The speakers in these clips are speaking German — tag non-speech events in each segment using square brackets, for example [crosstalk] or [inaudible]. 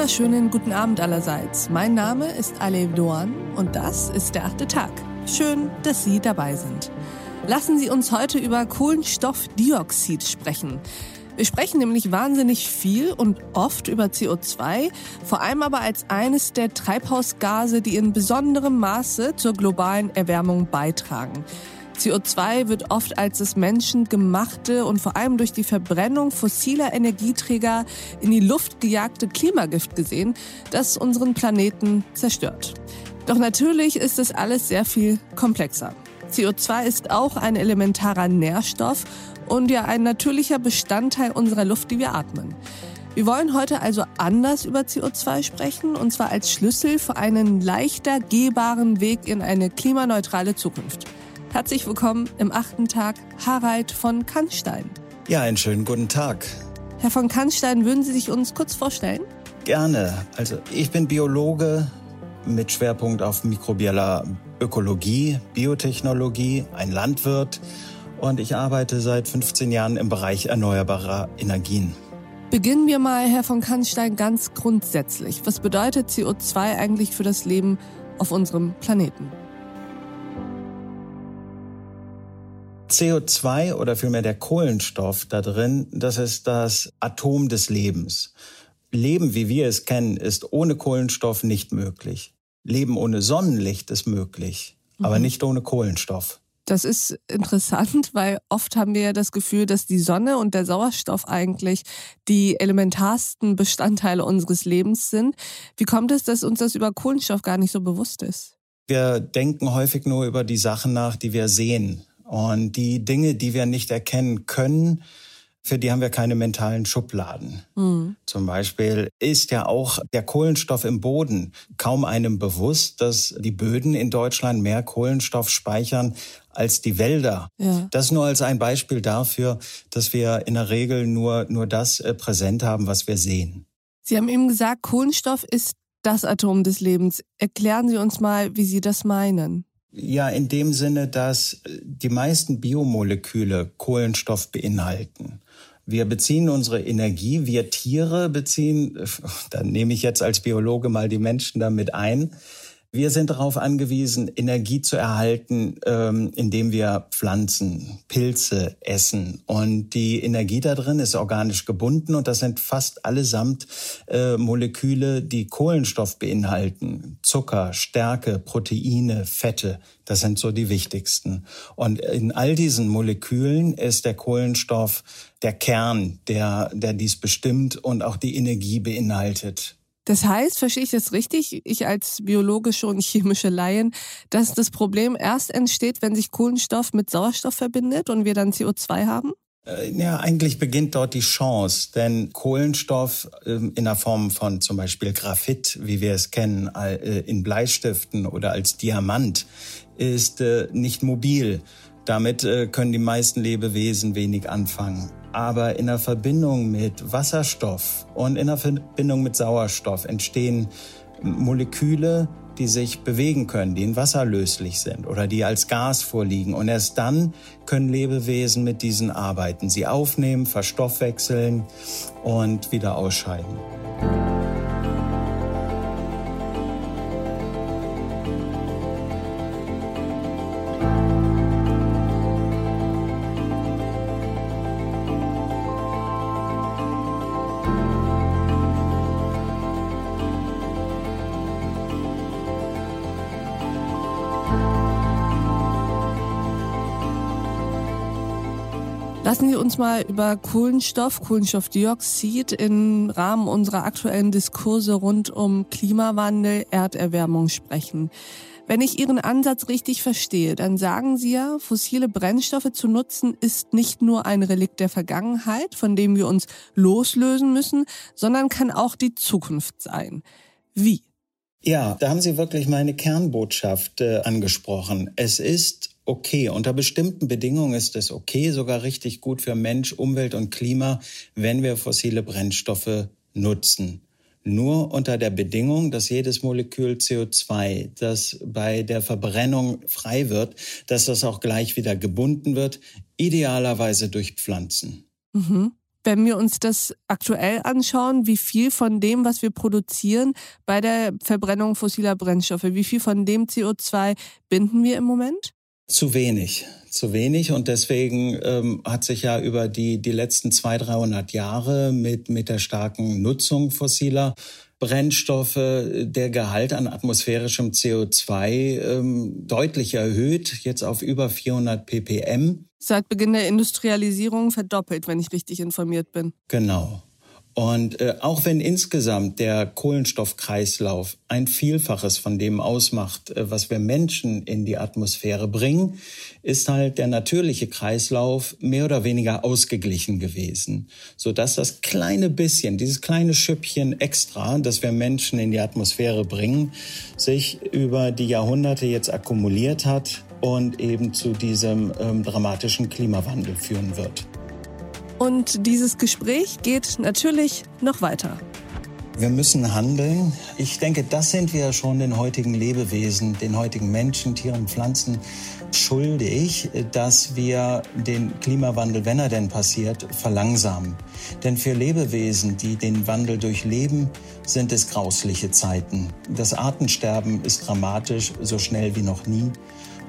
wunderschönen guten Abend allerseits. Mein Name ist Alev Doan und das ist der achte Tag. Schön, dass Sie dabei sind. Lassen Sie uns heute über Kohlenstoffdioxid sprechen. Wir sprechen nämlich wahnsinnig viel und oft über CO2, vor allem aber als eines der Treibhausgase, die in besonderem Maße zur globalen Erwärmung beitragen. CO2 wird oft als das menschengemachte und vor allem durch die Verbrennung fossiler Energieträger in die Luft gejagte Klimagift gesehen, das unseren Planeten zerstört. Doch natürlich ist es alles sehr viel komplexer. CO2 ist auch ein elementarer Nährstoff und ja ein natürlicher Bestandteil unserer Luft, die wir atmen. Wir wollen heute also anders über CO2 sprechen, und zwar als Schlüssel für einen leichter gehbaren Weg in eine klimaneutrale Zukunft. Herzlich willkommen im achten Tag, Harald von Kannstein. Ja, einen schönen guten Tag. Herr von Kannstein, würden Sie sich uns kurz vorstellen? Gerne. Also ich bin Biologe mit Schwerpunkt auf mikrobieller Ökologie, Biotechnologie, ein Landwirt und ich arbeite seit 15 Jahren im Bereich erneuerbarer Energien. Beginnen wir mal, Herr von Kannstein, ganz grundsätzlich. Was bedeutet CO2 eigentlich für das Leben auf unserem Planeten? CO2 oder vielmehr der Kohlenstoff da drin, das ist das Atom des Lebens. Leben, wie wir es kennen, ist ohne Kohlenstoff nicht möglich. Leben ohne Sonnenlicht ist möglich, mhm. aber nicht ohne Kohlenstoff. Das ist interessant, weil oft haben wir ja das Gefühl, dass die Sonne und der Sauerstoff eigentlich die elementarsten Bestandteile unseres Lebens sind. Wie kommt es, dass uns das über Kohlenstoff gar nicht so bewusst ist? Wir denken häufig nur über die Sachen nach, die wir sehen. Und die Dinge, die wir nicht erkennen können, für die haben wir keine mentalen Schubladen. Mhm. Zum Beispiel ist ja auch der Kohlenstoff im Boden kaum einem bewusst, dass die Böden in Deutschland mehr Kohlenstoff speichern als die Wälder. Ja. Das nur als ein Beispiel dafür, dass wir in der Regel nur, nur das äh, präsent haben, was wir sehen. Sie haben eben gesagt, Kohlenstoff ist das Atom des Lebens. Erklären Sie uns mal, wie Sie das meinen. Ja, in dem Sinne, dass die meisten Biomoleküle Kohlenstoff beinhalten. Wir beziehen unsere Energie, wir Tiere beziehen, [laughs] da nehme ich jetzt als Biologe mal die Menschen damit ein, wir sind darauf angewiesen, Energie zu erhalten, ähm, indem wir Pflanzen, Pilze essen. Und die Energie da drin ist organisch gebunden und das sind fast allesamt äh, Moleküle, die Kohlenstoff beinhalten. Zucker, Stärke, Proteine, Fette. Das sind so die wichtigsten. Und in all diesen Molekülen ist der Kohlenstoff der Kern, der, der dies bestimmt und auch die Energie beinhaltet. Das heißt, verstehe ich das richtig, ich als biologische und chemische Laien, dass das Problem erst entsteht, wenn sich Kohlenstoff mit Sauerstoff verbindet und wir dann CO2 haben? Äh, ja, eigentlich beginnt dort die Chance, denn Kohlenstoff ähm, in der Form von zum Beispiel Graphit, wie wir es kennen, äh, in Bleistiften oder als Diamant, ist äh, nicht mobil. Damit können die meisten Lebewesen wenig anfangen. Aber in der Verbindung mit Wasserstoff und in der Verbindung mit Sauerstoff entstehen Moleküle, die sich bewegen können, die in Wasser löslich sind oder die als Gas vorliegen. Und erst dann können Lebewesen mit diesen arbeiten, sie aufnehmen, verstoffwechseln und wieder ausscheiden. Lassen Sie uns mal über Kohlenstoff, Kohlenstoffdioxid im Rahmen unserer aktuellen Diskurse rund um Klimawandel, Erderwärmung sprechen. Wenn ich Ihren Ansatz richtig verstehe, dann sagen Sie ja, fossile Brennstoffe zu nutzen ist nicht nur ein Relikt der Vergangenheit, von dem wir uns loslösen müssen, sondern kann auch die Zukunft sein. Wie? Ja, da haben Sie wirklich meine Kernbotschaft äh, angesprochen. Es ist okay. Unter bestimmten Bedingungen ist es okay, sogar richtig gut für Mensch, Umwelt und Klima, wenn wir fossile Brennstoffe nutzen. Nur unter der Bedingung, dass jedes Molekül CO2, das bei der Verbrennung frei wird, dass das auch gleich wieder gebunden wird, idealerweise durch Pflanzen. Mhm. wenn wir uns das aktuell anschauen, wie viel von dem, was wir produzieren bei der Verbrennung fossiler Brennstoffe, wie viel von dem CO2 binden wir im Moment? Zu wenig, zu wenig. Und deswegen ähm, hat sich ja über die, die letzten 200, 300 Jahre mit, mit der starken Nutzung fossiler Brennstoffe der Gehalt an atmosphärischem CO2 ähm, deutlich erhöht, jetzt auf über 400 ppm. Seit Beginn der Industrialisierung verdoppelt, wenn ich richtig informiert bin. Genau. Und äh, auch wenn insgesamt der Kohlenstoffkreislauf ein Vielfaches von dem ausmacht, äh, was wir Menschen in die Atmosphäre bringen, ist halt der natürliche Kreislauf mehr oder weniger ausgeglichen gewesen, so dass das kleine bisschen, dieses kleine Schüppchen extra, das wir Menschen in die Atmosphäre bringen, sich über die Jahrhunderte jetzt akkumuliert hat und eben zu diesem ähm, dramatischen Klimawandel führen wird. Und dieses Gespräch geht natürlich noch weiter. Wir müssen handeln. Ich denke, das sind wir schon den heutigen Lebewesen, den heutigen Menschen, Tieren, Pflanzen schuldig, dass wir den Klimawandel, wenn er denn passiert, verlangsamen. Denn für Lebewesen, die den Wandel durchleben, sind es grausliche Zeiten. Das Artensterben ist dramatisch, so schnell wie noch nie.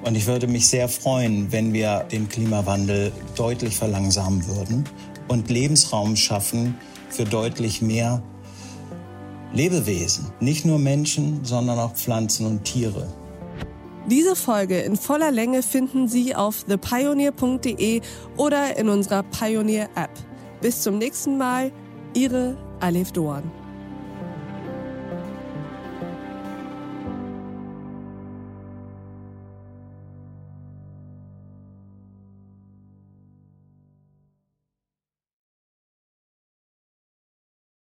Und ich würde mich sehr freuen, wenn wir den Klimawandel deutlich verlangsamen würden und Lebensraum schaffen für deutlich mehr Lebewesen. Nicht nur Menschen, sondern auch Pflanzen und Tiere. Diese Folge in voller Länge finden Sie auf thepioneer.de oder in unserer Pioneer App. Bis zum nächsten Mal, Ihre Alef Doan.